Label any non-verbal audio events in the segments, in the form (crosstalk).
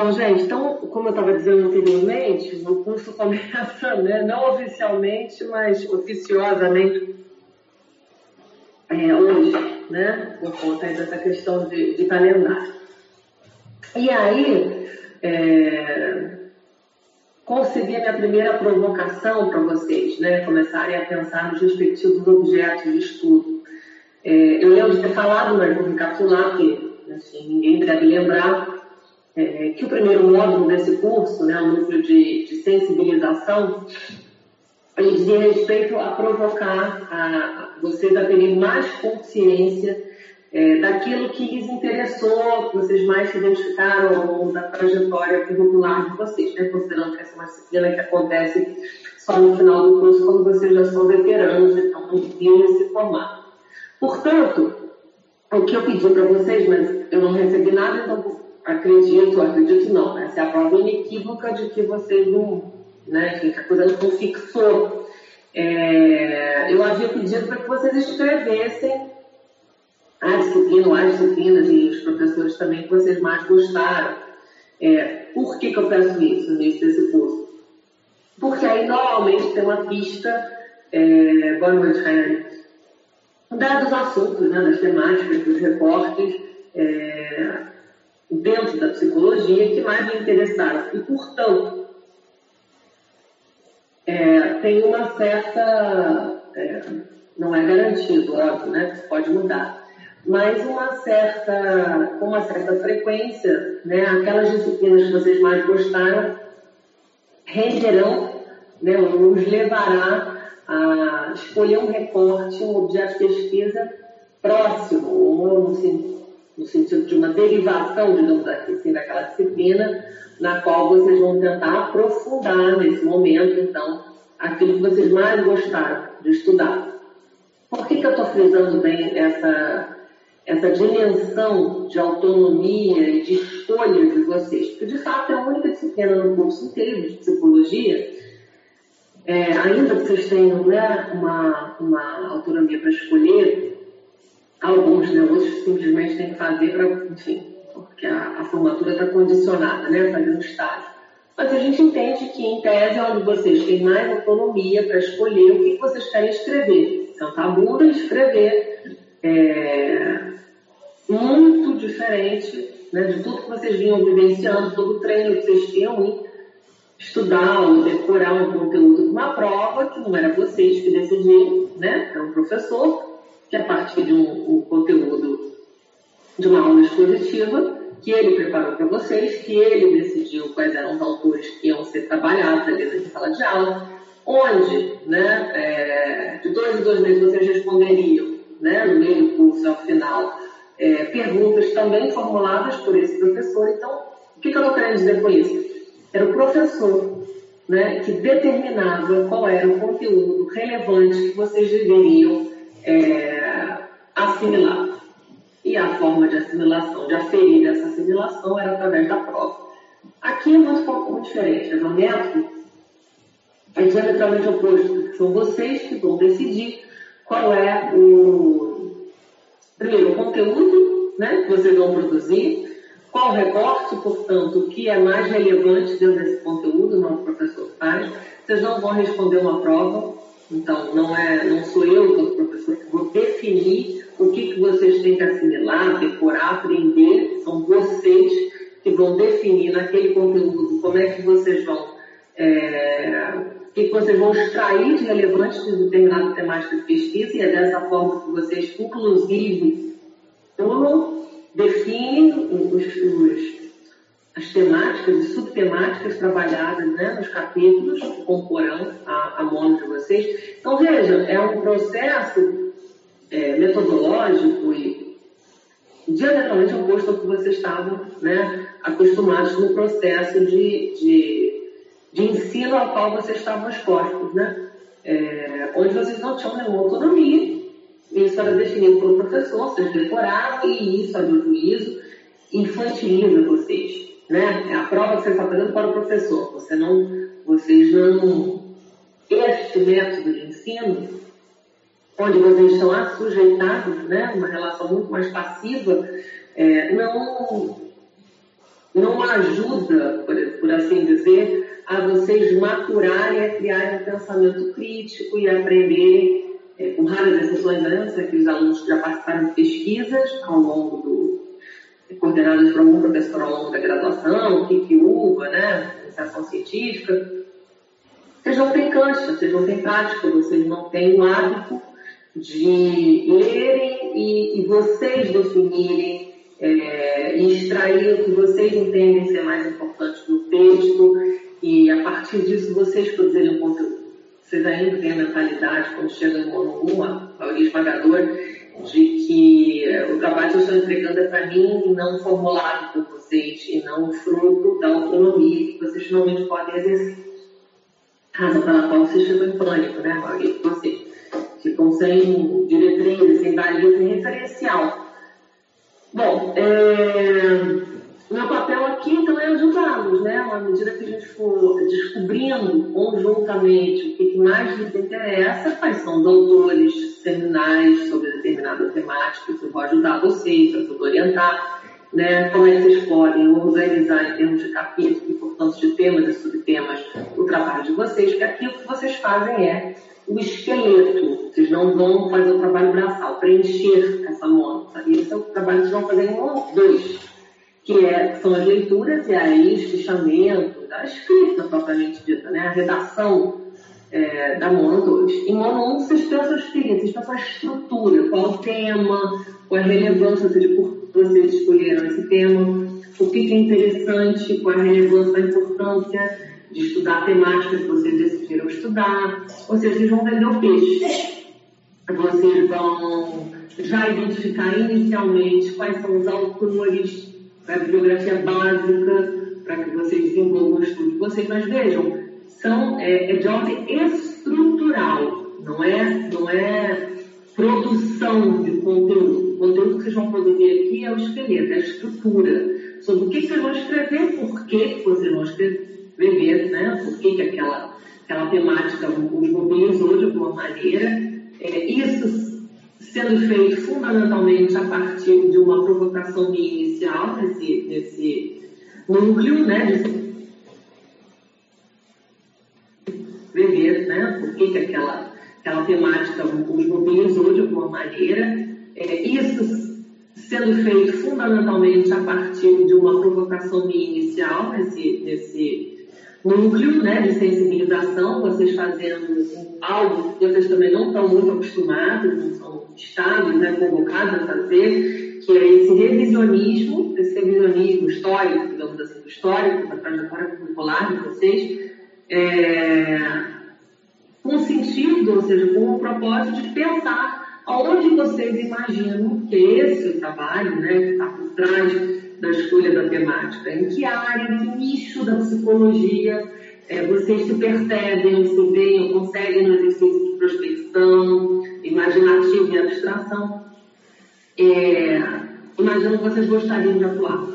Bom, gente, então, como eu estava dizendo anteriormente, o curso começa, né, não oficialmente, mas oficiosamente é, hoje, né, por conta dessa questão de, de calendário. E aí, é, concebi a minha primeira provocação para vocês, né, começarem a pensar nos respectivos objetos de estudo. É, eu lembro de ter falado, mas vou recapitular, porque assim, ninguém deve lembrar, é, que o primeiro módulo desse curso, né, o núcleo de, de sensibilização, ele dizia respeito a provocar a, vocês a terem mais consciência é, daquilo que lhes interessou, que vocês mais se identificaram ao longo da trajetória curricular de vocês, né? considerando que essa é uma disciplina que acontece só no final do curso, quando vocês já são veteranos e estão conseguindo se formar. Portanto, o que eu pedi para vocês, mas eu não recebi nada, então acredito, acredito não, essa é a prova inequívoca de que vocês não, né, que a coisa não fixou. É, eu havia pedido para que vocês escrevessem a disciplina ou as disciplinas e os professores também que vocês mais gostaram. É, por que, que eu peço isso no início desse curso? Porque aí normalmente tem uma pista, é, boa noite, Raiane, dados assuntos, né, das temáticas, dos recortes, é, dentro da psicologia que mais me interessaram. E, portanto, é, tem uma certa. É, não é garantido, óbvio, né? Isso pode mudar. Mas uma certa, com uma certa frequência, né, aquelas disciplinas que vocês mais gostaram renderão, né, nos levará a escolher um recorte, um objeto de pesquisa próximo, ou assim, no sentido de uma derivação, digamos assim, daquela disciplina, na qual vocês vão tentar aprofundar nesse momento, então, aquilo que vocês mais gostaram de estudar. Por que, que eu estou frisando bem essa, essa dimensão de autonomia e de escolha de vocês? Porque, de fato, é a única disciplina no curso inteiro de psicologia, é, ainda que vocês tenham né, uma, uma autonomia para escolher, Alguns, né? Outros simplesmente têm que fazer para, enfim, porque a, a formatura está condicionada, né? Fazer um estágio. Mas a gente entende que, em tese, é onde vocês têm mais autonomia para escolher o que vocês querem escrever. Sentar a bunda escrever. É, muito diferente né, de tudo que vocês vinham vivenciando, todo o treino que vocês tinham em estudar ou decorar um conteúdo de uma prova, que não era vocês que decidiam, né? Era um professor que a partir de um, um conteúdo de uma aula expositiva que ele preparou para vocês, que ele decidiu quais eram os autores que iam ser trabalhados ali na sala de aula, onde, né, é, de dois em dois meses vocês responderiam, né, no meio do curso ao final, é, perguntas também formuladas por esse professor. Então, o que, que eu estou querendo dizer com isso? Era o professor né, que determinava qual era o conteúdo relevante que vocês deveriam é, assimilar. E a forma de assimilação, de aferir essa assimilação, era através da prova. Aqui é muito, pouco diferente. O método é diametralmente oposto. São vocês que vão decidir qual é o, primeiro, o conteúdo né, que vocês vão produzir, qual recorte, portanto, que é mais relevante dentro desse conteúdo, não o professor faz. Vocês não vão responder uma prova, então, não, é, não sou eu, como professor, que vou definir o que, que vocês têm que assimilar, decorar, aprender. São vocês que vão definir naquele conteúdo como é que vocês vão, é, que vocês vão extrair de relevante de determinada temática de pesquisa, e é dessa forma que vocês, inclusive, definem os, os as temáticas e subtemáticas trabalhadas né, nos capítulos que comporão a, a de vocês. Então, veja, é um processo é, metodológico e diametralmente oposto ao que vocês estavam né, acostumados no processo de, de, de, ensino ao qual vocês estavam expostos, né? É, onde vocês não tinham nenhuma autonomia, isso era definido pelo professor, vocês decoravam e isso, a juízo, infantiliza vocês né? É a prova que você está fazendo para o professor. Você não, vocês não, este método de ensino, onde vocês estão assujeitados, né? Uma relação muito mais passiva, é, não, não ajuda, por, por assim dizer, a vocês maturarem, a criarem um pensamento crítico e aprender, é, com raras exceções, né, aqueles alunos que já participaram de pesquisas ao longo do, coordenadas por algum professor ao longo da graduação, que que uva, né, iniciação científica, vocês não têm cancha, vocês não têm prática, vocês não têm o hábito de lerem e, e vocês definirem é, e extrair o que vocês entendem ser mais importante do texto e a partir disso vocês produzirem o conteúdo. Vocês ainda têm a mentalidade, quando chega no ano 1, a maioria esmagadora, de que é, o trabalho que eu estou entregando é para mim e não formulado por vocês, e não fruto da autonomia que vocês finalmente podem exercer razão pela qual vocês ficam em pânico, né, Maria? Vocês ficam sem diretriz, sem baliza, sem referencial. Bom, é, meu papel aqui então é ajudá-los, né? À medida que a gente for descobrindo conjuntamente o que mais lhes interessa, quais são doutores, seminários sobre determinada temática, eu vou ajudar vocês, eu vou orientar né, como é que vocês podem organizar em termos de capítulos, portanto de temas e subtemas, o trabalho de vocês, porque aquilo que vocês fazem é o esqueleto. Vocês não vão fazer o trabalho braçal, preencher essa monta. Esse é o trabalho que vocês vão fazer em um, dois, que é, são as leituras e aí os fichamento, a escrita propriamente dita, né, a redação é, da Mono 2. Em Mono 1, vocês pensam os seguintes, vocês pensam a estrutura, qual o tema, qual a relevância, de por vocês escolheram esse tema, o que é interessante, qual é a relevância, a importância de estudar a temática que vocês decidiram estudar. Ou seja, vocês vão vender o peixe. Vocês vão já identificar inicialmente quais são os autores da bibliografia básica para que vocês desenvolvam o estudo de vocês. Mas vejam, são, é, é de ordem estrutural, não é, não é produção de conteúdo. O conteúdo que vocês vão produzir aqui é o esqueleto, é a estrutura. Sobre o que vocês vão escrever, por que vocês vão escrever, né? por que, que aquela, aquela temática os mobilizou de alguma maneira. É, isso sendo feito fundamentalmente a partir de uma provocação inicial, nesse, nesse núcleo, né? escrever, né? por que, que aquela aquela temática os mobilizou de alguma maneira. É, isso sendo feito fundamentalmente a partir de uma provocação minha inicial nesse, nesse núcleo né, de sensibilização, vocês fazendo algo que vocês também não estão muito acostumados, não são estados né, convocados a fazer, que é esse revisionismo, esse revisionismo histórico, digamos assim, histórico, da trajetória curricular de vocês, é, com sentido, ou seja, com o propósito de pensar aonde vocês imaginam que esse trabalho, né, que está por trás da escolha da temática, em que área, em que nicho da psicologia é, vocês se percebem, se veem, conseguem no exercício de prospecção, imaginativo e abstração, é, imaginam que vocês gostariam de atuar.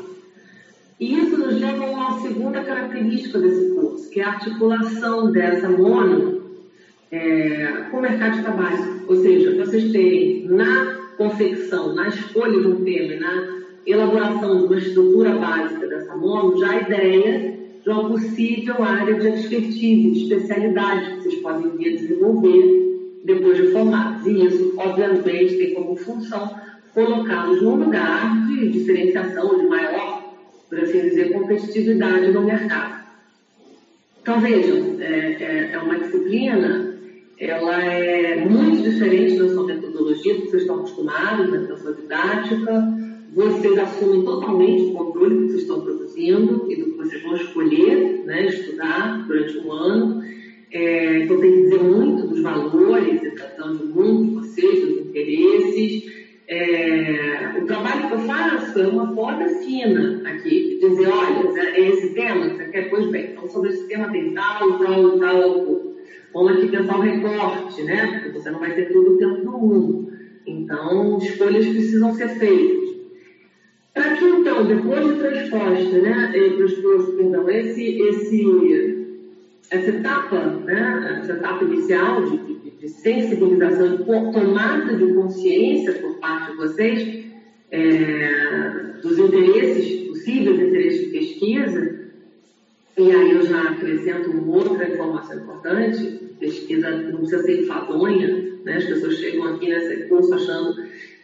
E isso nos leva a uma segunda característica desse curso, que é a articulação dessa mono é, com o mercado de trabalho. Ou seja, vocês terem na confecção, na escolha de um tema, na elaboração de uma estrutura básica dessa mono, já a ideia de uma possível área de expertise, de especialidade que vocês podem vir a desenvolver depois de formados. E isso, obviamente, tem como função colocá-los num lugar de diferenciação, de maior, por assim dizer, competitividade no mercado. Então, vejam, é, é, é uma disciplina ela é muito diferente da sua metodologia, que vocês estão acostumados, né, da sua didática. Vocês assumem totalmente o controle do que vocês estão produzindo e do que vocês vão escolher né, estudar durante um ano. É, então, tem que dizer muito dos valores, da do mundo de vocês, dos interesses. É, o trabalho que eu faço é uma foda fina aqui, dizer, olha, é esse tema que você quer, pois bem, então sobre esse tema tem tal, tal, tal, Vamos aqui pensar o recorte, né? Porque você não vai ter todo o tempo do mundo. Então, escolhas precisam ser feitas. Para que, então, depois de transposta, né, perdão, esse, esse, essa etapa, né, essa etapa inicial de, de, de sensibilização tomada de consciência por parte de vocês é, dos interesses possíveis interesses de pesquisa, e aí eu já acrescento uma outra informação importante, pesquisa não precisa ser enfadonha, né? as pessoas chegam aqui nesse curso achando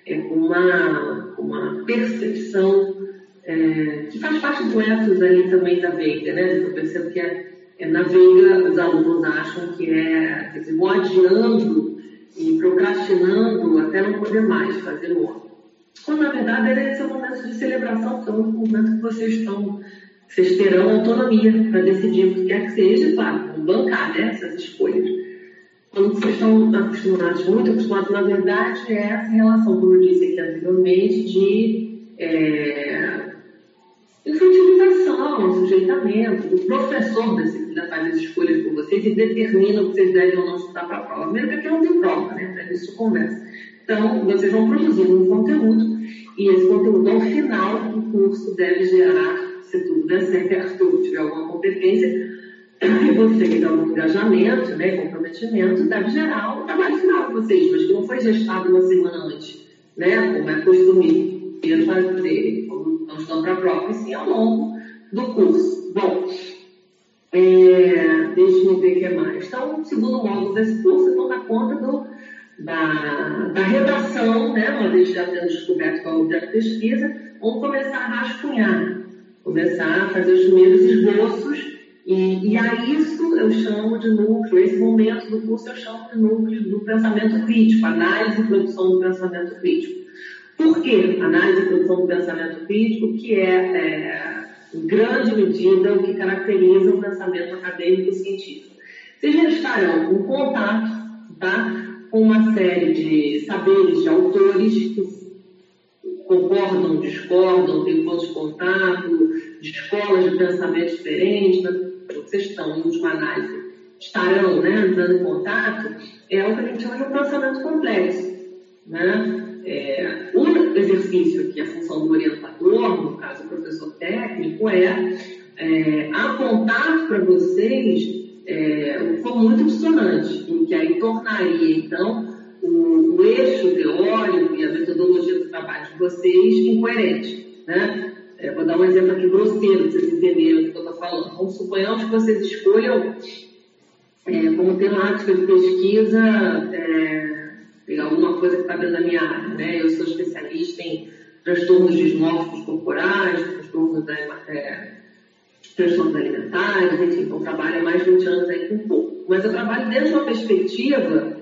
é, uma, uma percepção é, que faz parte do ethos ali também da Veiga, né? Eu percebo que é, é, na Veiga os alunos acham que é, quer dizer, adiando e procrastinando até não poder mais fazer o ano. Quando na verdade era esse momento de celebração, porque é o momento que vocês estão vocês terão autonomia para decidir o que quer que seja, claro, bancar né, essas escolhas. Quando vocês estão acostumados, muito acostumados, na verdade, é essa relação, como eu disse aqui anteriormente, de é, infantilização, sujeitamento, o professor decide, faz as escolhas por vocês e determina o que vocês devem ou não estudar para a prova. Primeiro que aqui não tem prova, né? Para isso conversa. Então, vocês vão produzir um conteúdo e esse conteúdo, ao final do curso, deve gerar se tudo der certo, tiver alguma competência, e você tiver algum engajamento, né, comprometimento, deve gerar o trabalho final de vocês, mas que não foi gestado uma semana antes, né, como é costume fazer, como não estão para a prova, e sim ao longo do curso. Bom, é, deixa eu ver o que é mais. Então, o segundo módulo desse curso, eu estou na conta do, da, da redação, né, uma vez já tendo descoberto qual é o objeto de pesquisa, vamos começar a rascunhar começar a fazer os primeiros esboços, e, e a isso eu chamo de núcleo, esse momento do curso eu chamo de núcleo do pensamento crítico, análise e produção do pensamento crítico. Por que análise e produção do pensamento crítico, que é, é em grande medida, o que caracteriza o pensamento acadêmico científico? Vocês já estarão em contato tá, com uma série de saberes de autores que concordam, discordam, têm pontos de contato, de escolas de pensamento diferentes, vocês estão em última análise, estarão né, entrando em contato, é o que a gente chama de um pensamento complexo. Né? É, o exercício aqui, a função do orientador, no caso o professor técnico, é, é apontar para vocês é, como muito dissonante, em que aí tornaria, então, o, eixo teórico e a metodologia do trabalho de vocês incoerente. Né? É, vou dar um exemplo aqui grosseiro, para vocês entenderem o que eu estou falando. Vamos suponhamos que vocês escolham é, como temática de pesquisa é, pegar alguma coisa que está dentro da minha área. Né? Eu sou especialista em transtornos dismórficos corporais, transtornos, da, é, transtornos alimentares, enfim, então trabalho há mais de 20 anos aí com pouco. Mas eu trabalho dentro de uma perspectiva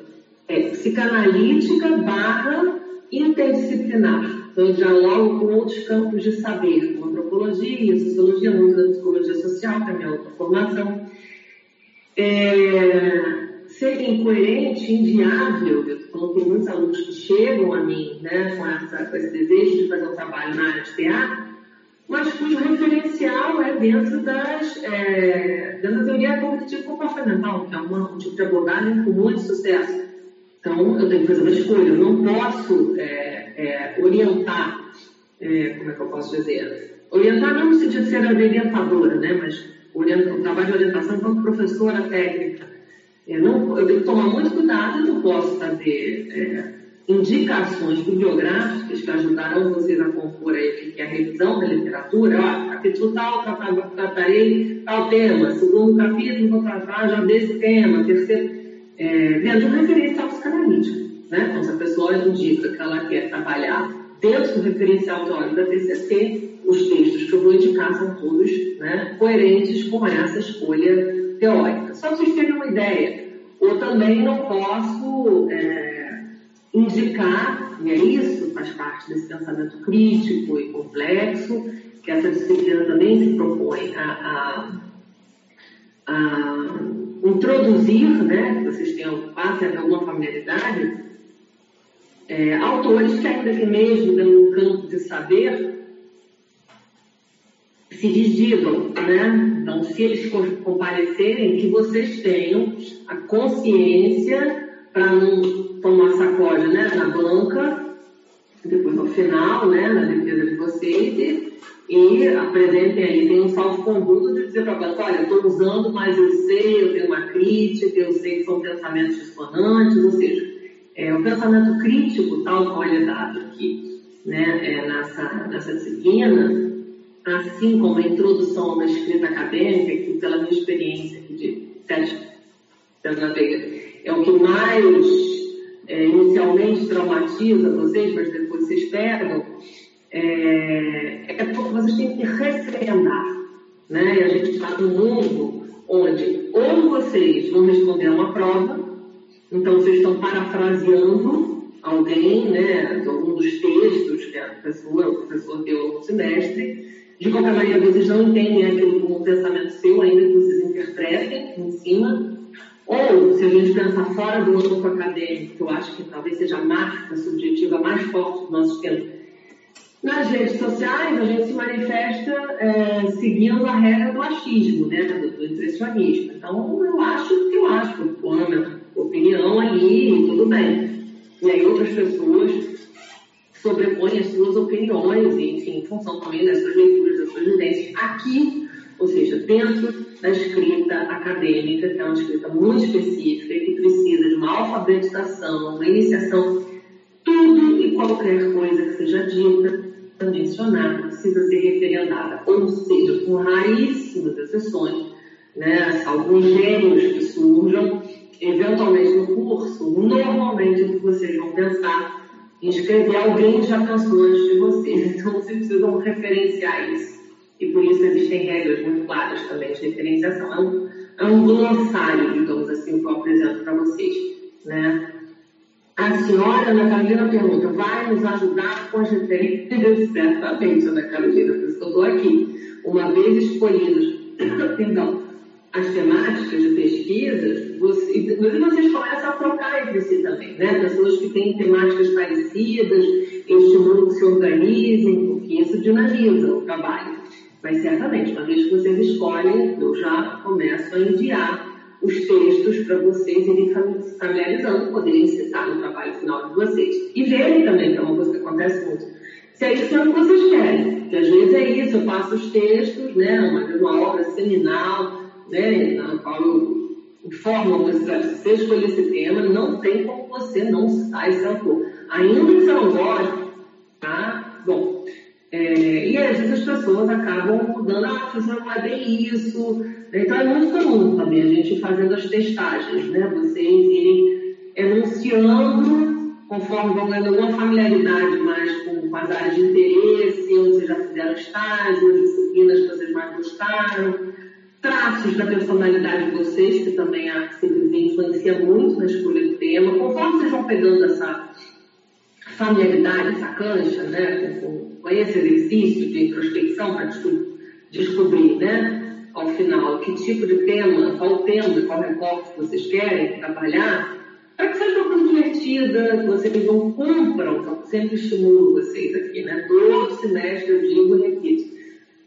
psicanalítica barra interdisciplinar. Então, eu dialogo com outros campos de saber, como antropologia, sociologia, muito da psicologia social, que é a minha outra formação. É, ser incoerente, inviável, eu estou tem muitos alunos que chegam a mim né, com, essa, com esse desejo de fazer um trabalho na área de teatro, mas cujo referencial é dentro, das, é, dentro da teoria cognitiva comportamental, que é um tipo de abordagem com muito sucesso. Então, eu tenho que fazer uma escolha. Eu não posso é, é, orientar, é, como é que eu posso dizer? Orientar não no sentido de ser orientadora, né? mas orienta, o trabalho de orientação enquanto professora técnica. Eu, não, eu tenho que tomar muito cuidado, eu não posso fazer é, indicações bibliográficas que ajudarão vocês a compor aí, que é a revisão da literatura. Ó, capítulo tal, tratarei tal tema. Segundo capítulo, vou tratar já desse tema. Terceiro é, dentro de um referencial psicanalítico. Né? Então, se a pessoa indica que ela quer trabalhar dentro do referencial teórico da TCC, os textos que eu vou indicar são todos né, coerentes com essa escolha teórica. Só para vocês terem uma ideia. Ou também não posso é, indicar, e é isso, faz parte desse pensamento crítico e complexo, que essa disciplina também se propõe a, a, a introduzir, né, vocês tenham, passem alguma familiaridade, é, autores que ainda que mesmo no campo de saber se desdigam, né? Então, se eles comparecerem, que vocês tenham a consciência para não tomar sacode né, na banca, depois no final, né, na defesa de vocês, e e apresentem aí, tem um salvo-conduto de dizer para a banca, olha, estou usando, mas eu sei, eu tenho uma crítica, eu sei que são pensamentos dissonantes, ou seja, é, o pensamento crítico, tal qual ele é dado aqui, né, é, nessa, nessa disciplina, assim como a introdução a uma escrita acadêmica, que pela minha experiência de sete anos na Veiga, é o que mais é, inicialmente traumatiza vocês, mas depois vocês perdem, é, é vocês têm que refrendar. Né? E a gente está num mundo onde ou vocês vão responder a uma prova, então vocês estão parafraseando alguém, né, de algum dos textos que a pessoa, o professor deu no semestre. De qualquer maneira, vocês não entendem aquilo como um pensamento seu, ainda que vocês interpretem em cima. Ou, se a gente pensar fora do campo acadêmico, que eu acho que talvez seja a marca subjetiva mais forte do nosso tempo, nas redes sociais, a gente se manifesta é, seguindo a regra do achismo, né, do, do impressionismo. Então, eu acho que eu acho, eu amo opinião ali tudo bem. E aí outras pessoas sobrepõem as suas opiniões, enfim, em função também das suas leituras, das suas vivências, aqui, ou seja, dentro da escrita acadêmica, que é uma escrita muito específica e que precisa de uma alfabetização, uma iniciação, tudo e qualquer coisa que seja dita, mencionada, precisa ser referendada, ou seja, com raríssimas exceções, né, alguns gênios que surjam, eventualmente no curso, normalmente o que vocês vão pensar em escrever, alguém já pensou antes de vocês. (laughs) Então vocês precisam referenciar isso. E por isso existem regras muito claras também de referenciação. É um, é um glossário, digamos assim, que eu apresento para vocês. Né? A senhora Ana Carolina pergunta, vai nos ajudar com as referências? Certamente, Ana Carolina, por isso que eu estou aqui. Uma vez escolhidos, (coughs) perdão, as temáticas de pesquisa, você, vocês começam a trocar entre si também, né? Pessoas que têm temáticas parecidas, eu estimulo que se organizem, porque isso dinamiza o trabalho. Mas certamente, uma vez que vocês escolhem, eu já começo a enviar os textos para vocês irem familiarizando, poderem citar no trabalho final de vocês. E verem também, que é uma coisa que acontece muito. Se é isso que vocês querem, que às vezes é isso, eu passo os textos, né, uma, uma obra seminal, né, na qual eu informo você, se você escolher esse tema, não tem como você não citar esse autor. Ainda que você não goste, tá? Bom, é, e às vezes as pessoas acabam mudando, ah, você não vai bem isso. Então é muito comum também a gente fazendo as testagens, né? Vocês irem enunciando conforme vão ganhando alguma familiaridade mais com, com as áreas de interesse, onde vocês já fizeram estágio, disciplinas que vocês mais gostaram traços da personalidade de vocês, que também a CPV influencia muito na escolha do tema, conforme vocês vão pegando essa familiaridade, essa cancha, né, com, com esse exercício de introspecção para descobrir, né, ao final, que tipo de tema, qual tema, qual recorte vocês querem trabalhar, para que seja uma coisa divertida, que vocês não cumpram, que eu sempre estimulo vocês aqui, né, todo semestre eu digo e repito,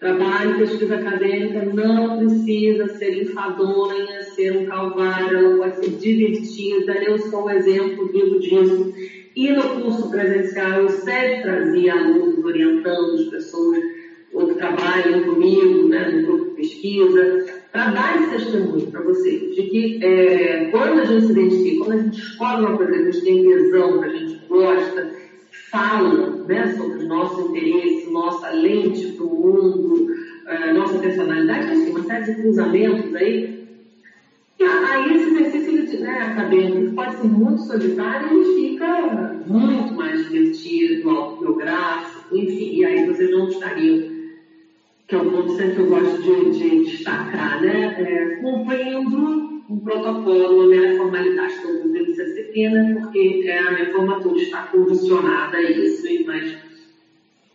Trabalho, pesquisa acadêmica não precisa ser enfadonha, ser um calvário, ela pode ser divertida. Eu sou um exemplo vivo disso. E no curso presencial eu sempre trazia alunos orientando as pessoas que trabalham comigo, né, no grupo pesquisa, para dar esse testemunho para vocês, de que é, quando a gente se identifica, quando a gente escolhe uma coisa que a gente tem tesão, que a gente gosta, fala né, sobre o nosso interesse, nossa lente para o mundo, uh, nossa personalidade, assim, uma série de cruzamentos aí. E aí esse exercício né, acadêmico pode ser muito solitário, ele fica muito mais divertido, autobiográfico, enfim, e aí vocês não estariam, que é o ponto sempre que eu gosto de, de destacar, né, é, cumprindo um protocolo, né, formalidade todo mundo essa disciplina, porque é, a minha formatura está condicionada a isso, mas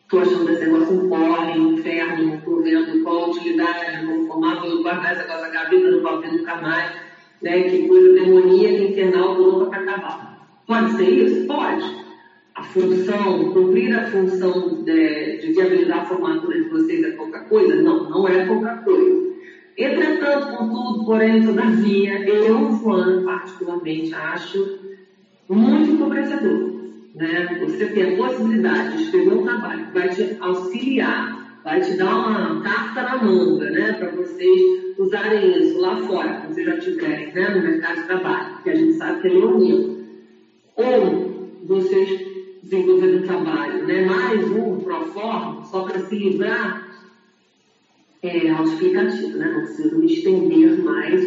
estou achando esse negócio um porre, um inferno, estou vendo qual a utilidade, vou formar, vou guardar esse negócio da gaveta, não vou ver nunca mais, né, que coisa demoníaca, infernal, louca para acabar. Pode ser isso? Pode. A função, cumprir a função de, de viabilizar a formatura de vocês é pouca coisa? Não, não é pouca coisa. Entretanto, contudo, porém, todavia, eu, Joana, particularmente, acho muito empobrecedor. Né? Você ter a possibilidade de escrever um trabalho que vai te auxiliar, vai te dar uma carta na manga, né? Para vocês usarem isso lá fora, quando vocês já estiverem né? no mercado de trabalho, que a gente sabe que é leonino. Ou vocês desenvolverem um trabalho, né? mais um pro forma, só para se livrar é autoexplicativo, né? Não preciso me estender mais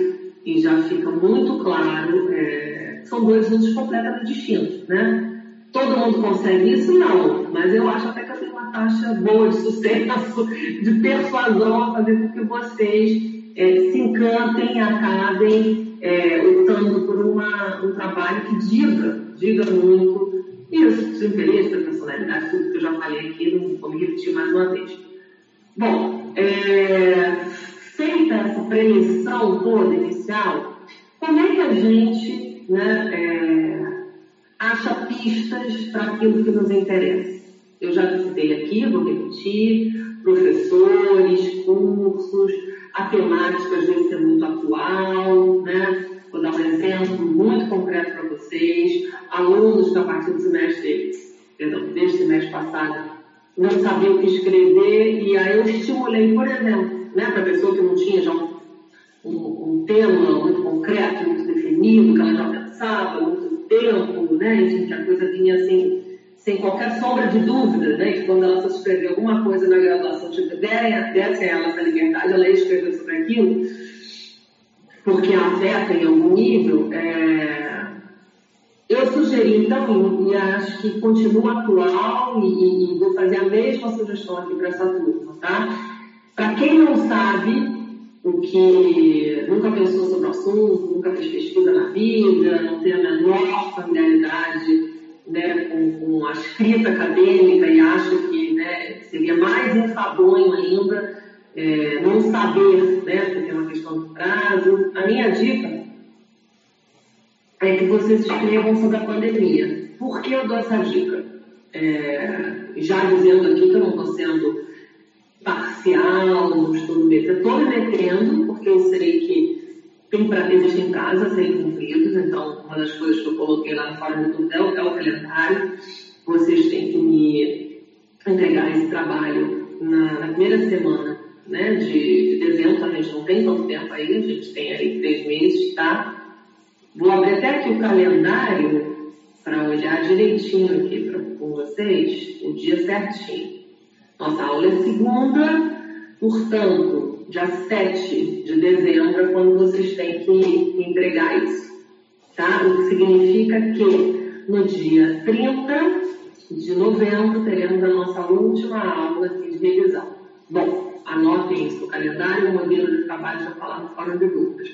e já fica muito claro. É, são dois mundos completamente distintos, né? Todo mundo consegue isso? Não, mas eu acho até que eu tenho uma taxa boa de sucesso, (laughs) de persuasão a fazer com que vocês é, se encantem, acabem é, lutando por uma, um trabalho que diga, diga muito isso, seu interesse, sua personalidade, tudo que eu já falei aqui, não vou me repetir mais uma vez. Bom, é, feita essa preleção toda inicial, como é que a gente né, é, acha pistas para aquilo que nos interessa? Eu já citei aqui, vou repetir, professores, cursos, a temática às vezes é muito atual, né? Vou dar um exemplo muito concreto para vocês. Alunos que a partir do semestre, perdão, desde o semestre passado, não sabiam o que escrever e aí eu estimulei, por exemplo, né, para a pessoa que não tinha já um, um, um, tema muito concreto, muito definido, que ela já pensava há muito tempo, né, enfim, que a coisa vinha assim, sem qualquer sombra de dúvida, né, que quando ela fosse escrever alguma coisa na graduação, tipo, desse a ela essa liberdade, ela ia escrever sobre aquilo, porque afeta em algum nível, é... eu sugeri então, e acho que continua atual, e, e, vou fazer a mesma sugestão aqui para essa turma, tá? Para quem não sabe, o que nunca pensou sobre o assunto, nunca fez pesquisa na vida, não tem a menor familiaridade né, com, com, a escrita acadêmica e acha que né, seria mais enfadonho ainda é, não saber, né, porque é uma questão de prazo. A minha dica é que vocês escrevam sobre a pandemia. Por que eu dou essa dica? É, já dizendo aqui que eu não estou sendo parcial, não estou me estou me metendo, porque eu sei que tem pra, existem prazos a serem cumpridos, então uma das coisas que eu coloquei lá fórum do é, é o calendário. Vocês têm que me entregar esse trabalho na, na primeira semana né, de, de dezembro, a gente não tem tanto tempo aí, a gente tem aí três meses, tá? Vou abrir até aqui o calendário para olhar direitinho aqui pra, com vocês, o dia certinho. Nossa aula é segunda, portanto, dia 7 de dezembro é quando vocês têm que entregar isso, tá? O que significa que no dia 30 de novembro teremos a nossa última aula de revisão. Bom, Anotem isso no calendário, o modelo de trabalho já falado fora de dúvidas.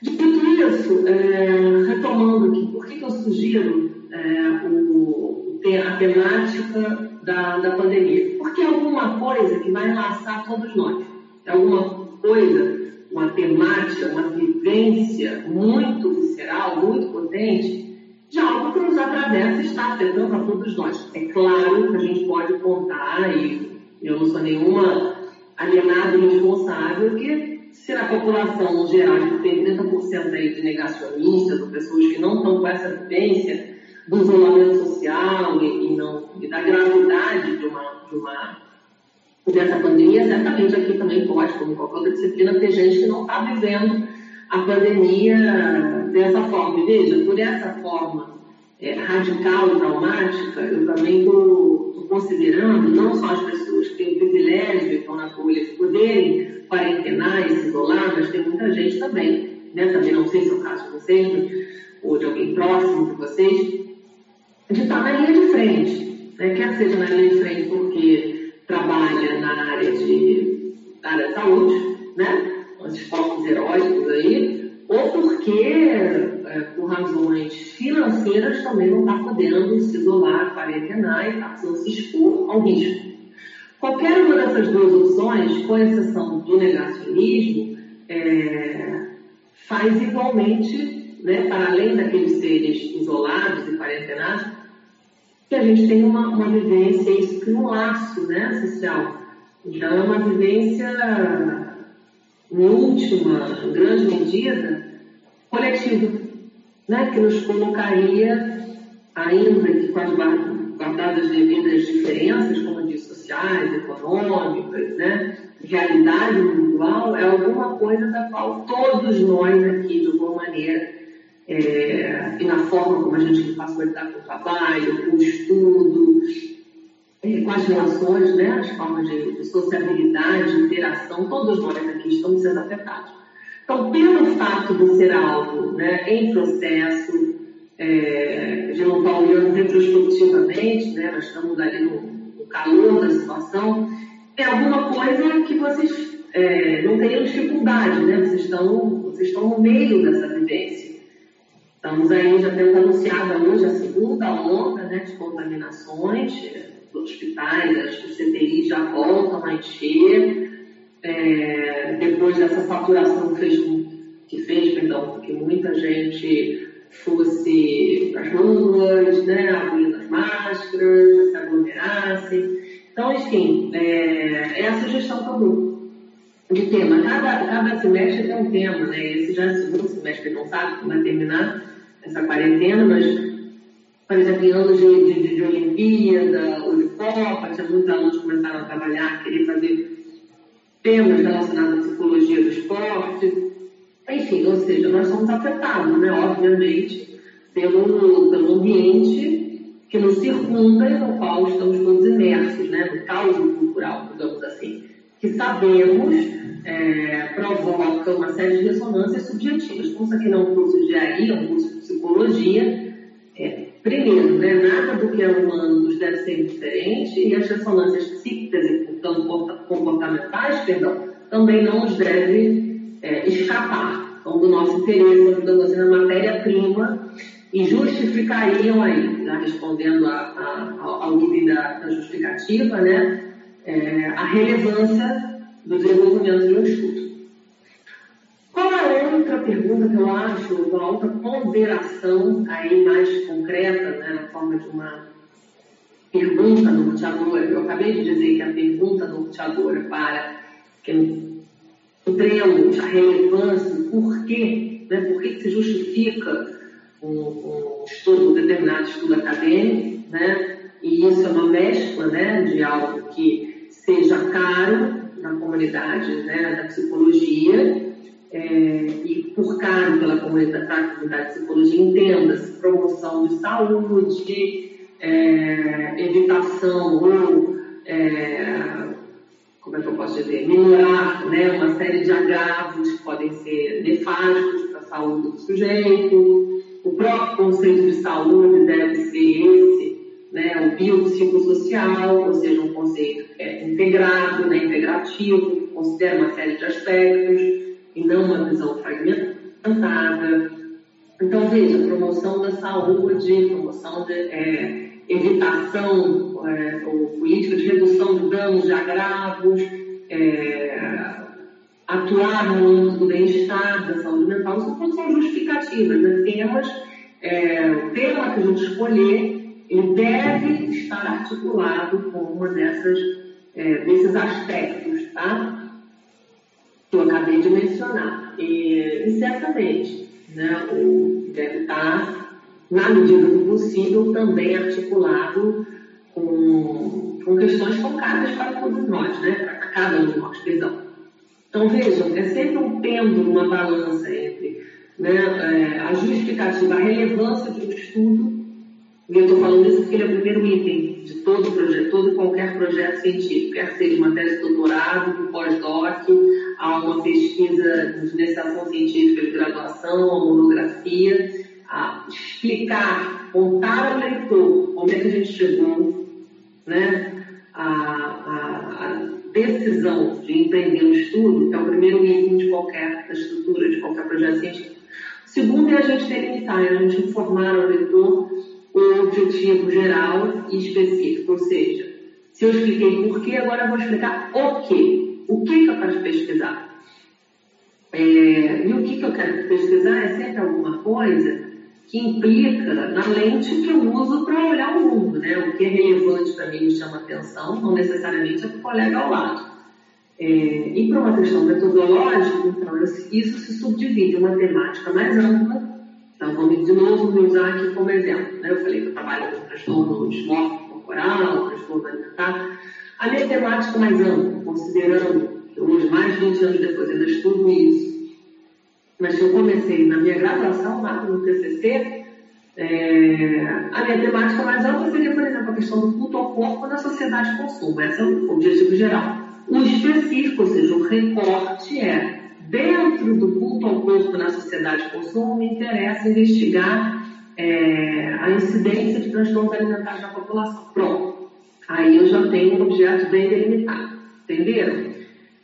Dito isso, é, retomando aqui, por que, que eu sugiro é, o, a temática da, da pandemia? Porque é alguma coisa que vai enlaçar todos nós. É alguma coisa, uma temática, uma vivência muito visceral, muito potente, de algo que nos atravessa e está afetando a todos nós. É claro que a gente pode contar e eu não sou nenhuma alienada responsável, que se a população geral tem 30% aí de negacionistas ou pessoas que não estão com essa vivência do isolamento social e, e, não, e da gravidade de uma, de uma dessa pandemia, certamente aqui também pode, como qualquer outra disciplina, ter gente que não está vivendo a pandemia dessa forma. E veja, por essa forma é, radical e traumática, eu também estou considerando não só as pessoas que têm o privilégio de estão na bolha de poderem quarentenar e se isolar, mas tem muita gente também, né? também não sei se é o caso de vocês, ou de alguém próximo de vocês, de estar na linha de frente, né? quer seja na linha de frente porque trabalha na área de, na área de saúde, né? esses focos heróicos aí, ou porque por razões financeiras, também não está podendo se isolar, quarentenar e está precisando se expor ao risco. Qualquer uma dessas duas opções, com exceção do negacionismo, é, faz igualmente, né, para além daqueles seres isolados e quarentenados, que a gente tem uma, uma vivência, isso cria um laço né, social. Então, é uma vivência, em última, grande medida, coletiva né, que nos colocaria, ainda que com as guardadas devidas diferenças, como disse, sociais, econômicas, né, realidade individual, é alguma coisa da qual todos nós aqui, de alguma maneira, é, e na forma como a gente passa a lidar com o trabalho, com o estudo, é, com as relações, né, as formas de, de sociabilidade, de interação, todos nós aqui estamos sendo afetados. Então, pelo fato de ser algo né, em processo, é, não estar olhando retrospectivamente, né, nós estamos ali no, no calor da situação, é alguma coisa que vocês é, não tenham dificuldade, né? Vocês estão, vocês estão no meio dessa vivência. Estamos aí, já temos anunciada hoje a segunda onda né, de contaminações, os hospitais, as CTIs já voltam a encher, é, depois dessa saturação fez, que fez perdão, que muita gente fosse para as ruas, né, abrindo as máscaras, se aglomerassem. Então, enfim, é, é a sugestão comum de tema. Cada, cada semestre tem um tema, né? Esse já é o segundo semestre, não sabe como vai terminar essa quarentena, mas, por exemplo, em anos de, de, de Olimpíada ou de Copa, tinha muitos alunos começaram a trabalhar, querer fazer temas relacionados à psicologia do esporte. Enfim, ou seja, nós somos afetados, né, obviamente, pelo, pelo ambiente que nos circunda e no qual estamos todos imersos, né, no caos cultural, digamos assim, que sabemos é, provoca uma série de ressonâncias subjetivas. Como isso aqui não é um curso de AI, é um curso de psicologia, é, primeiro, né, nada do que é humano nos deve ser diferente e as ressonâncias psíquicas e, portanto, comportamentais, perdão, também não nos deve é, escapar então, do nosso interesse, digamos assim, na matéria-prima e justificariam aí, respondendo a, a, ao da, da, justificativa, né, é, a relevância do desenvolvimento de um estudo. Qual a outra pergunta que eu acho, uma outra ponderação aí mais concreta, né, na forma de uma pergunta norteadora? Eu acabei de dizer que a pergunta norteadora para que entremos a relevância, o porquê, né, por que se justifica um, estudo, um determinado estudo acadêmico, né, e isso é uma mescla né, de algo que seja caro na comunidade né, da psicologia, é, e por caro pela comunidade, da comunidade de psicologia, entenda-se promoção de saúde, é, evitação ou, é, como é que eu posso dizer, minorar né, uma série de agravos que podem ser nefastos para a saúde do sujeito. O próprio conceito de saúde deve ser esse, né, o biopsicossocial, ou seja, um conceito é, integrado, né, integrativo, considera uma série de aspectos e não uma visão fragmentada. Então, veja, promoção da saúde, promoção de é, evitação é, ou política de redução de danos de agravos, é, atuar no âmbito do bem-estar, da saúde mental, isso tudo são justificativas, né? temas, é, o tema que a gente escolher, ele deve estar articulado com uma dessas, é, desses aspectos, tá? Que eu acabei de mencionar. E, e certamente, né, o, deve estar, na medida do possível, também articulado com, com questões focadas para todos nós, né, para cada um de nós, perdão. Então, vejam, é sempre um pêndulo, uma balança entre né, é, a justificativa, a relevância um estudo, e eu estou falando isso porque ele é o primeiro item de todo projeto, todo qualquer projeto científico, quer seja uma tese de doutorado, um pós-doc, a uma pesquisa de iniciação científica de graduação, uma monografia, a explicar, contar ao leitor como é que a gente chegou, né, a, a, a decisão de empreender um estudo, é o primeiro item de qualquer estrutura, de qualquer projeto científico. Segundo é a gente delimitar, é a gente informar ao leitor o objetivo geral e específico, ou seja, se eu expliquei por quê, agora eu vou explicar o quê. O que, que eu quero pesquisar? É, e o que, que eu quero pesquisar é sempre alguma coisa que implica na lente que eu uso para olhar o mundo, né? O que é relevante para mim me chama atenção, não necessariamente é para o colega ao lado. É, e para uma questão metodológica, então, isso se subdivide uma temática mais ampla. Então, vamos de novo me usar aqui como exemplo. Né? Eu falei que eu trabalho com transtorno dismórfico corporal, transtorno alimentar. A minha temática mais ampla, considerando que hoje, mais de 20 anos depois, ainda estudo isso, mas que eu comecei na minha graduação, lá no TCC, É, a minha temática mais alta seria, por exemplo, a questão do culto ao corpo na sociedade de consumo. Esse é o objetivo geral. O específico, ou seja, o recorte é dentro do culto ao corpo na sociedade de consumo, me interessa investigar é, a incidência de transtornos alimentares na população. Pronto. Aí eu já tenho um objeto bem delimitado. Entenderam?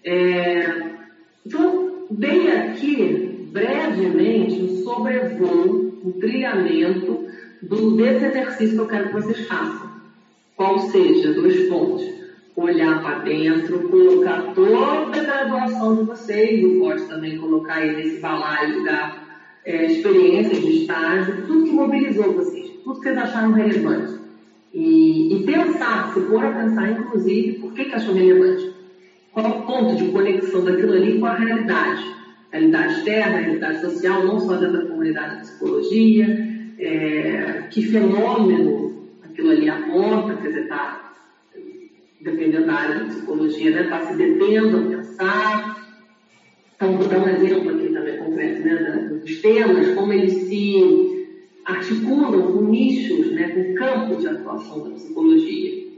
É, então, dei aqui brevemente um sobrevoo, um trilhamento do, desse exercício que eu quero que vocês façam. Qual seja, dois pontos olhar para dentro, colocar toda a graduação de vocês, e pode também colocar aí nesse balaio da é, experiência de estágio, tudo que mobilizou vocês, tudo que vocês acharam relevante. E, e pensar, se for a pensar, inclusive, por que, que achou relevante? Qual o ponto de conexão daquilo ali com a realidade? Realidade externa, realidade social, não só dentro da comunidade da psicologia, é, que fenômeno aquilo ali aponta, quer dizer, está dependendo da área de psicologia, né, está se detendo a pensar. Então, vou dar um exemplo aqui também concreto né, dos temas, como eles se articulam com nichos, né, com campos de atuação da psicologia.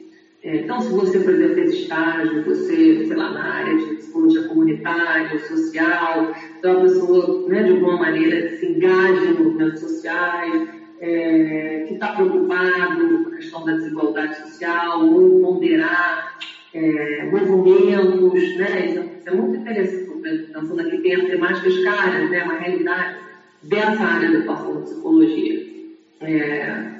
É, então, se você, por exemplo, fez estágio, você, sei lá, na área de psicologia comunitária, social, então a pessoa, né, de alguma maneira, se engaja em movimentos sociais, é, que está preocupado com a questão da desigualdade social, ou ponderar é, movimentos, né? Isso, isso, é muito interessante, pensando aqui tem as temáticas caras, né? uma realidade dessa área da atuação da psicologia. É,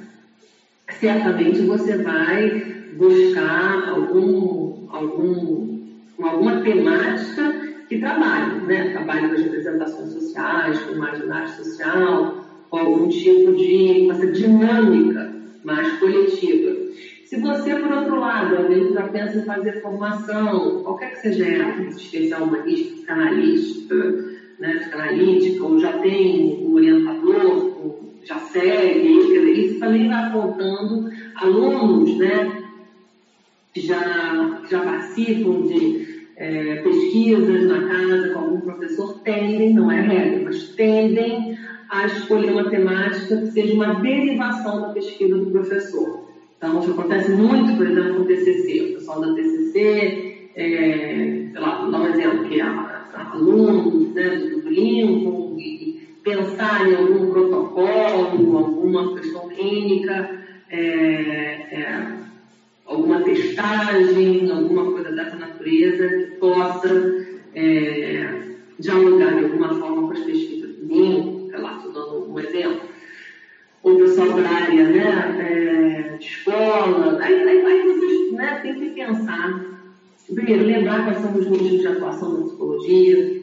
certamente você vai buscar algum, algum, alguma temática que trabalhe, né? Trabalhe com as representações sociais, com o imaginário social, com algum tipo de essa dinâmica mais coletiva. Se você, por outro lado, às vezes já pensa em fazer formação, qualquer que seja ela, especial humanista, psicanalista, né, psicanalítica, ou já tem um orientador, já segue, isso também vai apontando alunos né, que já, já participam de é, pesquisas na casa com algum professor, tendem, não é regra, mas tendem a escolher uma temática que seja uma derivação da pesquisa do professor. Então, isso acontece muito, por exemplo, com o TCC. O pessoal da TCC, é, sei lá, vou dar um exemplo, que é alunos né, do Lincoln, e pensar em algum protocolo, alguma questão clínica, é, é, alguma testagem, alguma coisa dessa natureza que possa é, dialogar de alguma forma com as pesquisas do Lincoln, um exemplo, ou pessoal da área né, é, de escola, aí, aí, aí vocês né, têm que pensar, primeiro, lembrar quais são os nichos de atuação da psicologia,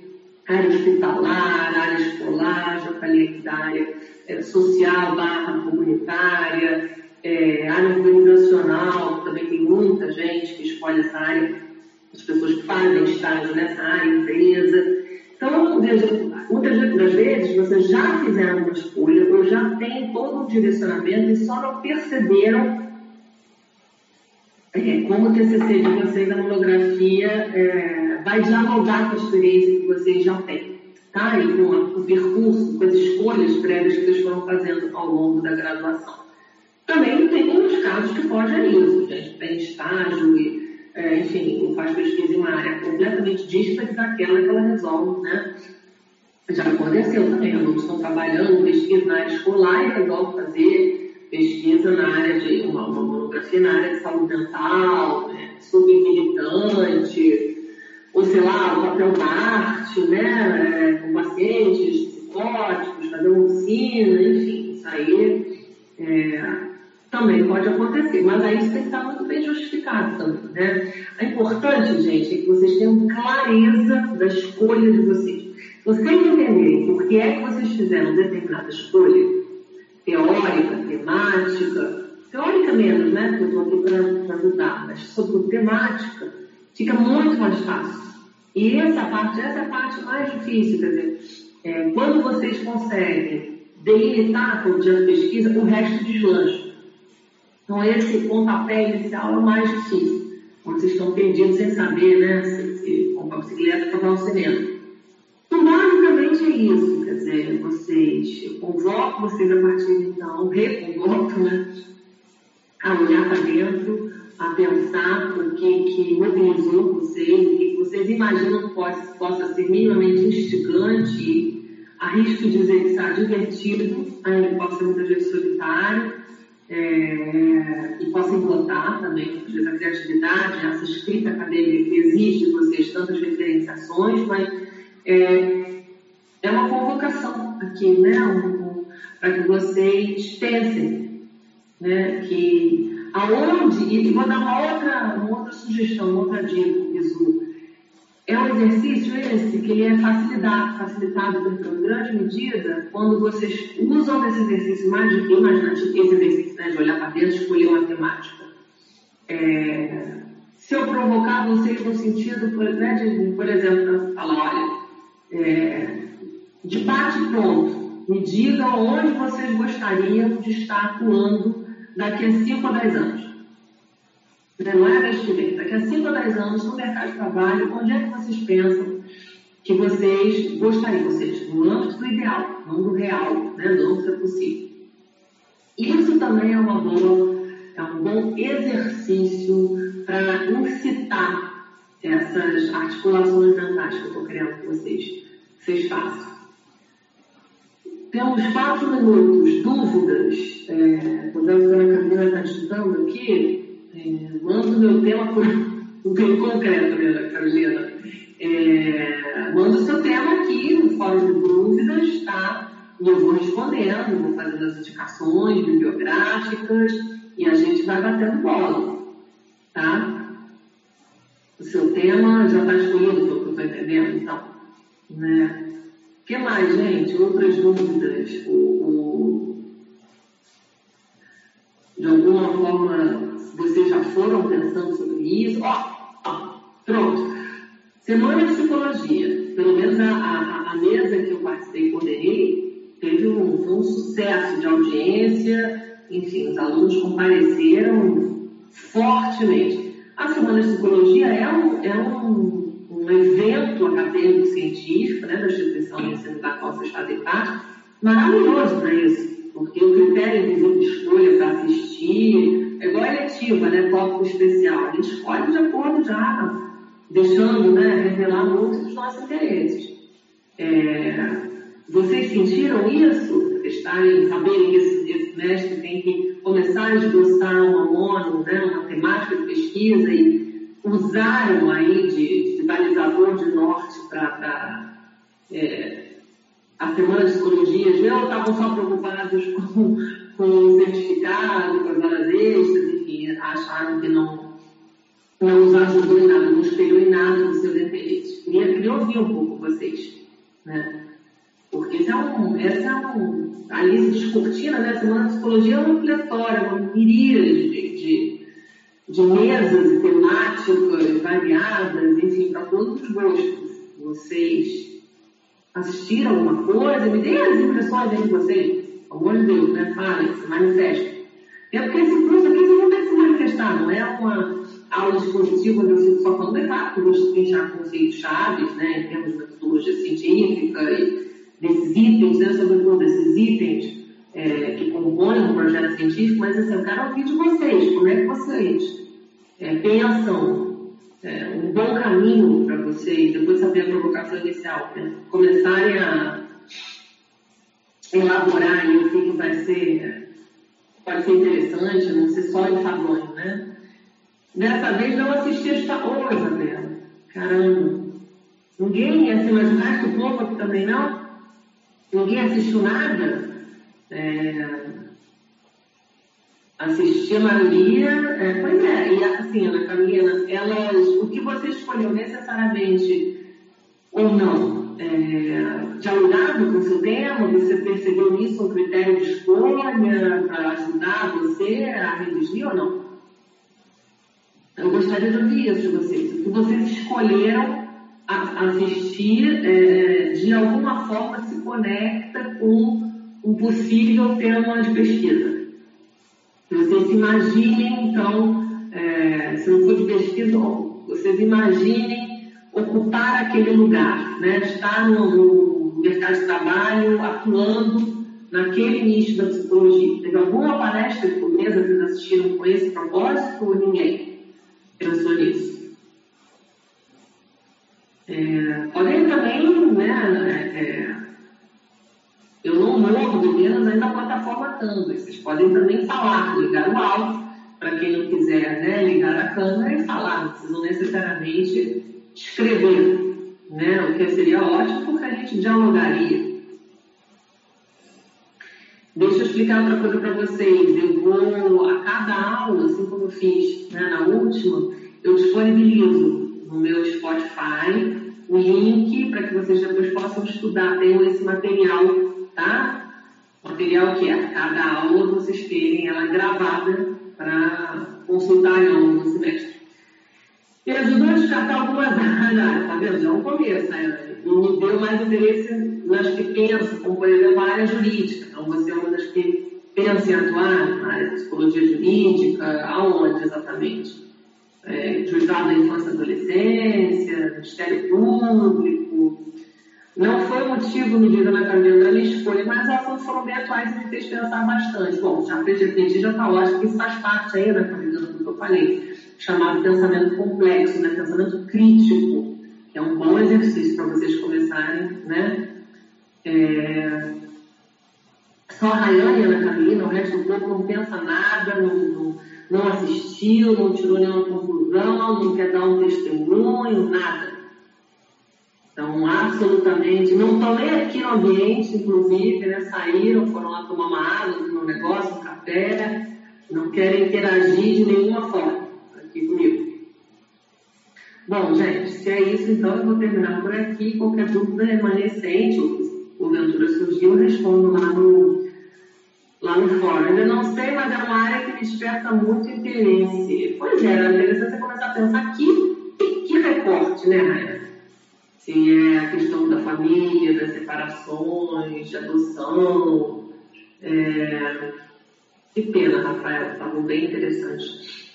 área hospitalar, área escolar, já falei aqui da área é, social barra comunitária, é, área organizacional, também tem muita gente que escolhe essa área, as pessoas que fazem estágio nessa área, empresa. Então, veja, muitas das vezes vocês já fizeram uma escolha ou já têm todo um direcionamento e só não perceberam é, como o TCC de vocês, a monografia, é, vai dialogar com a experiência que vocês já têm, tá? E com a, o percurso, com as escolhas prévias que vocês foram fazendo ao longo da graduação. Também tem muitos casos que fogem isso, gente tem estágio e, é, enfim, faz pesquisa em uma área completamente distante daquela que ela resolve, né? Já aconteceu também, alunos estão trabalhando pesquisa na área escolar e resolvem fazer pesquisa na área de uma, monografia na área de saúde mental, né, super militante, ou sei lá, o papel da arte, né, é, com pacientes psicóticos, fazer uma oficina, enfim, isso aí é, também pode acontecer, mas aí isso tem que estar muito bem justificado também, né? É importante, gente, é que vocês tenham clareza da escolha de vocês vocês entenderem por que é que vocês fizeram determinada escolha, teórica, temática, teórica menos, né? Porque eu estou aqui para ajudar, mas sobre temática, fica muito mais fácil. E essa parte, essa é a parte mais difícil, quer dizer, é, quando vocês conseguem delimitar o dia de pesquisa, o resto deslancha. Então, esse pontapé inicial é o mais difícil. Quando vocês estão perdidos sem saber, né, se, se comprar bicicleta comprar um cinema. É isso, quer dizer, vocês, eu convoco vocês a partir de então, reconvoco, né? A olhar para dentro, a pensar o que, mobilizou vocês, o que vocês imaginam que possa, possa ser minimamente instigante, arrisco dizer que está divertido, ainda pode ser muitas vezes solitário, é, e possa implantar também, a criatividade, essa escrita acadêmica que exige de vocês tantas referenciações, mas é, é uma convocação aqui, né, para que vocês pensem, né, que aonde, e vou dar uma outra, uma outra sugestão, uma outra dica, Bisu, é um exercício esse que ele é facilitado, facilitado em grande medida quando vocês usam esse exercício mais imaginativo, esse exercício né, de olhar para dentro, escolher uma temática. É, se eu provocar vocês no sentido, né, de, por exemplo, falar, olha, é, de bate pronto, me digam onde vocês gostariam de estar atuando daqui a 5 a 10 anos. Não é que vem, daqui a 5 a 10 anos no mercado de trabalho, onde é que vocês pensam que vocês gostariam, seja, no âmbito do ideal, não do real, né, no âmbito do possível. Isso também é uma boa, é um bom exercício para incitar essas articulações mentais que eu estou que vocês, vocês façam. Temos quatro minutos, dúvidas. É, quando a doutora Camila está digitando aqui, é, mando meu tema um bem concreto, né, Carolina. É, manda o seu tema aqui no fórum de dúvidas, tá? E eu vou respondendo, vou fazendo as indicações bibliográficas e a gente vai batendo bola, tá? O seu tema já está escolhido, pelo que eu estou entendendo, então. Né? Que mais, gente? Outras dúvidas? O. De alguma forma, vocês já foram pensando sobre isso? Ó, ó, pronto. Semana de Psicologia. Pelo menos a, a, a mesa que eu participei e coordenei teve um, um sucesso de audiência, enfim, os alunos compareceram fortemente. A Semana de Psicologia é um, é um, um evento acadêmico científico né, da instituição de ensino da qual vocês fazem parte, maravilhoso para isso, porque o critério de escolha para assistir é igual a eletiva, né, tópico especial. A gente escolhe de acordo já, deixando né, revelar muito dos nossos interesses. É, vocês sentiram isso? Estarem, saberem que esse, esse, mestre tem que começar a esboçar uma mono, né, uma temática de pesquisa e usaram aí de, de norte para é, a semana de psicologia, não estavam só preocupados com, com o certificado, com as horas extras, enfim, acharam que não, não os ajudou em nada, não espelhou em nada dos seus interesses. Queria, queria ouvir um pouco vocês, né? Porque esse é um, essa é um, a lista descortina, né? Semana de Psicologia é uma pletória, uma miríade de, de, de mesas e temáticas variadas, enfim, para todos os gostos. Vocês assistiram alguma coisa? Me deem as impressões aí de vocês. Pelo amor de Deus, né? Falem, se manifestem. É porque esse curso aqui não tem que se manifestar, não é uma aula expositiva onde eu fico só falando, é que eu vou destrinchar conceitos chaves, né, em termos de metodologia científica e desses itens, né, sobretudo desses itens é, que compõem um projeto científico, mas assim, eu quero ouvir de vocês, como é que vocês é, pensam é, um bom caminho para vocês, depois de saber a provocação inicial, né, começarem a elaborar o que, que vai ser, pode ser interessante, não ser só enfadonho, né? Dessa vez não assisti esta Wars, Isabela. Caramba. Ninguém ia se imaginar que o povo aqui também não? Ninguém assistiu nada? Assisti a maioria, é, pois é, e assim, Ana Carolina, elas, o que você escolheu necessariamente ou não, é, dialogado com o seu tema, você percebeu isso um critério de escolha para ajudar você a redigir ou não? Eu gostaria de ouvir isso de vocês. O que vocês escolheram assistir é, de alguma forma se conecta com um possível tema de pesquisa. Vocês se imaginem, então, é, se não for de pesquisa, vocês imaginem ocupar aquele lugar, né? estar no, no, mercado de trabalho, atuando naquele nicho da psicologia. Teve alguma palestra por mês que vocês assistiram com esse propósito ou ninguém pensou nisso? É, podem também, né, é, é eu não morro de menos ainda a plataforma Canvas. Vocês podem também falar, ligar o áudio, para quem não quiser né, ligar a câmera e falar, não precisam necessariamente escrever, né, o que seria ótimo porque a gente dialogaria. Deixa eu explicar outra coisa para vocês. Eu vou, a cada aula, assim como eu fiz né, na última, eu disponibilizo no meu Spotify o link para que vocês depois possam estudar. Tenho esse material, tá? Material que é a cada aula vocês terem ela gravada para consultar ao longo do semestre. E ajudou a descartar algumas (laughs) áreas, tá vendo? Já é um começo, né? Me deu mais interesse nas que pensam, como por exemplo a área jurídica. Então você é uma das que pensa em atuar na área de psicologia jurídica, aonde exatamente? É, juizado da infância e adolescência, Ministério Público. Não foi o motivo medida na caminhada da minha escolha, mas elas foram bem atuais e me fez pensar bastante. Bom, já refletir, já está lógico que isso faz parte aí da caminhada do que eu falei chamado pensamento complexo, né? pensamento crítico, que é um bom exercício para vocês começarem, né? É... Só a Rayane e a Ana Carolina, o resto do corpo não pensa nada, não, não, não assistiu, não tirou nenhuma conclusão, não quer dar um testemunho, nada. Então, absolutamente, não nem aqui no ambiente, inclusive, né? saíram, foram lá tomar uma água, um negócio, um café, não querem interagir de nenhuma forma aqui comigo. Bom, gente, se é isso, então eu vou terminar por aqui. Qualquer dúvida remanescente, ou porventura surgiu, eu respondo lá no, lá no fórum. Ainda não sei, mas é uma área que me desperta muito interesse. Pois é, é interessante você começar a pensar que, que, que recorte, né, Raia? Se é a questão da família, das separações, de adoção. É... Que pena, Rafael, estavam bem interessantes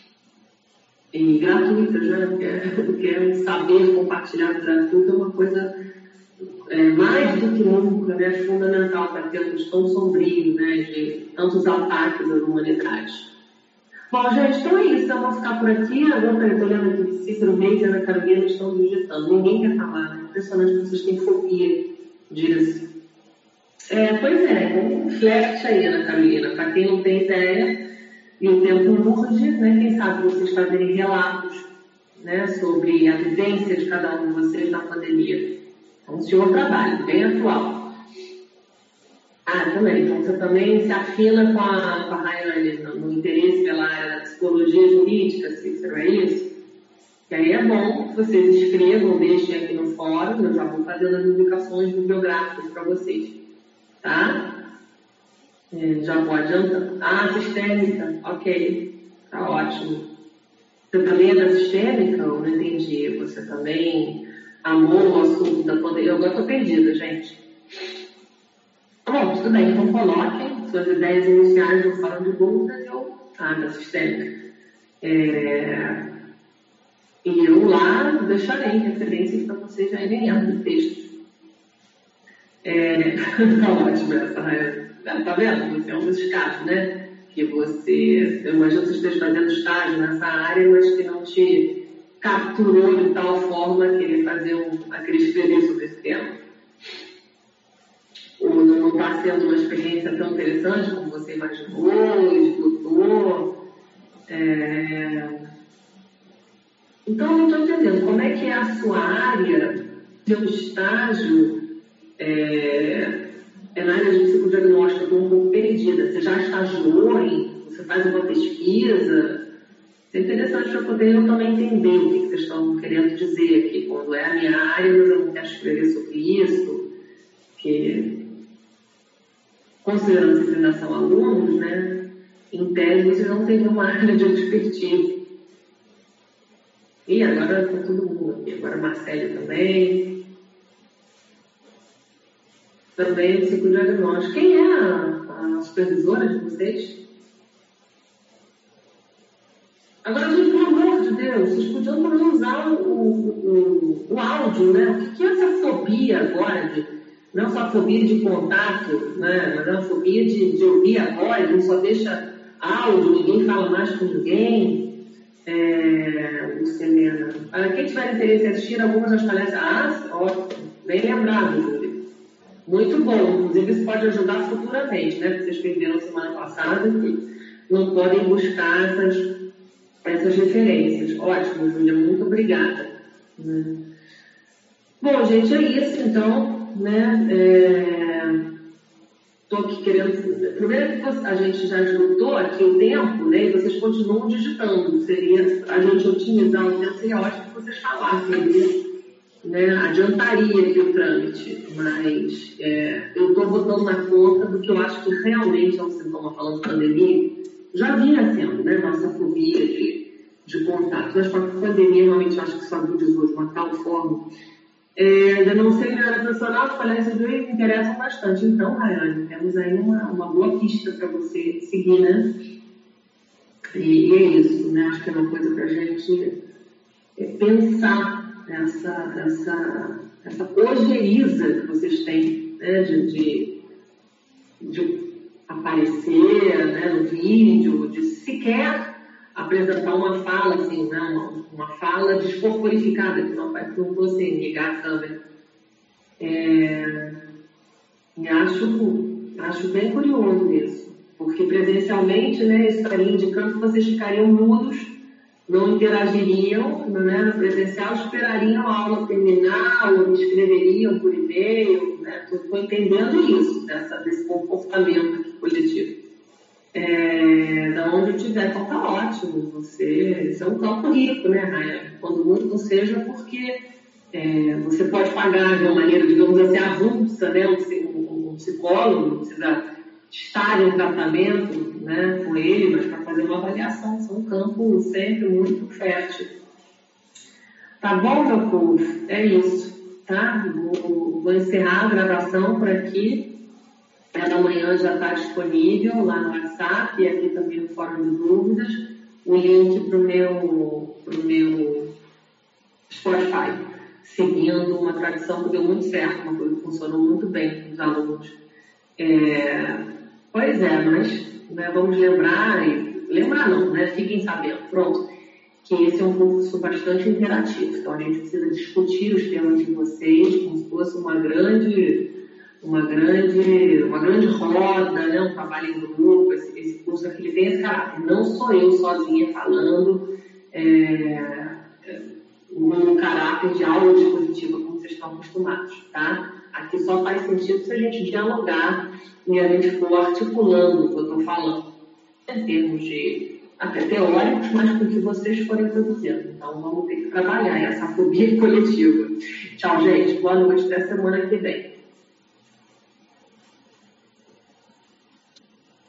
e gratuitas, né? Porque, porque é saber compartilhar gratuito é uma coisa é, mais do que nunca, né? fundamental para tempos tão sombrios, né? De tantos ataques às humanidades. Bom, gente, então é isso. Eu vou ficar por aqui. Agora estou olhando aqui Cícero Reis e Ana Carolina estão digitando. Ninguém quer falar, né? Impressionante que vocês têm fobia disso. É, pois é, um flerte aí, Ana Carolina. Para quem não tem ideia, e o tempo urge, né? Quem sabe vocês fazerem relatos né, sobre a vivência de cada um de vocês na pandemia. Então, o senhor trabalho, bem atual. Ah, também. Então, você também se afina com a, com a Rayane no, no interesse pela área da psicologia jurídica, Cícero, é isso? Que aí é bom que vocês escrevam, deixem aqui no fórum, eu já vou fazendo as indicações bibliográficas para vocês. Tá? É, já vou adiantando. Ah, sistêmica, ok, tá ótimo. Você também é da sistêmica? Eu não entendi. Você também amou o assunto da pandemia? Eu agora estou perdida, gente. Bom, tudo bem, então coloquem suas ideias iniciais no fórum de dúvidas e eu, ah, da sistêmica. É... E eu lá deixarei referências para vocês já irem lendo o texto. É... (laughs) tá ótimo essa, né? Tá vendo? Você é um desses casos, né? Que você, eu imagino que você esteja fazendo estágio nessa área, mas que não te capturou de tal forma a querer fazer um, a querer sobre esse tema. Não está sendo uma experiência tão interessante como você imaginou, escutou. É... Então, eu não estou entendendo como é que é a sua área, seu estágio, é é na área de psicodiagnóstico, estou um pouco perdida. Você já estagiou em, você faz uma pesquisa? É interessante para poder eu também entender o que, vocês estão querendo dizer aqui. Quando é a minha área, mas eu não quero escrever sobre isso, que considerando que ainda são alunos, né, em tese vocês não têm uma área de expertise. E agora está todo mundo aqui, agora Marcelo também também psicodiagnóstico. Quem é a, a supervisora de vocês? Agora, gente, pelo amor de Deus, vocês podiam também usar o, o, o, o áudio, né? O que é essa fobia agora de não só fobia de contato, né, mas é uma fobia de, de ouvir a voz, não só deixa áudio, ninguém fala mais com ninguém. É, Lucelena. Para quem tiver interesse em assistir algumas das palestras, ah, ótimo, bem lembrado, Júlia. Muito bom, inclusive isso pode ajudar futuramente, né? Vocês perderam semana passada e não podem buscar essas, essas referências. Ótimo, Júlia, muito obrigada. Né? Bom, gente, é isso então, né? Estou é... aqui querendo. Primeiro a gente já esgotou aqui o tempo, né? E vocês continuam digitando. Seria a gente otimizar o tempo, seria ótimo que vocês falassem né, adiantaria aqui o trâmite, mas é, eu estou botando na conta do que eu acho que realmente é um sintoma falando de pandemia, já vinha sendo, né, nossa fobia de, de contato, mas com a pandemia realmente acho que se agudizou de uma tal forma. É, na área profissional, as palestras do me interessam bastante. Então, Rayane, temos aí uma, uma boa pista para você seguir, né? E, e, é isso, né? Acho que é uma coisa para a gente é, pensar essa, essa, essa ojeriza que vocês têm né, de, de, de, aparecer né, no vídeo, de sequer apresentar uma fala, assim, né, uma, uma fala descorporificada, que não vai não você ligar câmera. É, e acho, acho bem curioso isso, porque presencialmente né, estaria indicando que vocês ficariam mudos não interagiriam né, no presencial, esperariam a aula terminar ou escreveriam por e-mail. Né? Estou entendendo isso, dessa, desse comportamento coletivo. É, onde tiver, então tá ótimo. Você, é um campo rico, né, Raia? Quando muito não seja porque é, você pode pagar de uma maneira, digamos assim, avulsa, né? Um, um psicólogo, precisa estar em tratamento né, com ele, mas para fazer uma avaliação. Isso é um campo sempre muito fértil. Tá bom, meu povo? É isso, tá? Vou, vou encerrar a gravação por aqui. Ela amanhã já está disponível lá no WhatsApp e aqui também no Fórum de Dúvidas. O link para o meu, pro meu Spotify, seguindo uma tradição que deu muito certo, uma coisa que funcionou muito bem com os alunos. É, Pois é, mas né, vamos lembrar, e, lembrar não, né? Fiquem sabendo, pronto, que esse é um curso bastante interativo. Então a gente precisa discutir os temas de vocês como se fosse uma grande, uma grande, uma grande roda, né? um trabalho em grupo. Esse, esse curso aqui ele tem esse caráter. Não sou eu sozinha falando. É, um caráter de aula dispositiva, como vocês estão acostumados, tá? Aqui só faz sentido se a gente dialogar e a gente for articulando o que eu estou falando, em termos de até teóricos, mas com o que vocês forem produzindo. Então vamos ter que trabalhar essa fobia coletiva. Tchau, gente. Boa noite. Até semana que vem.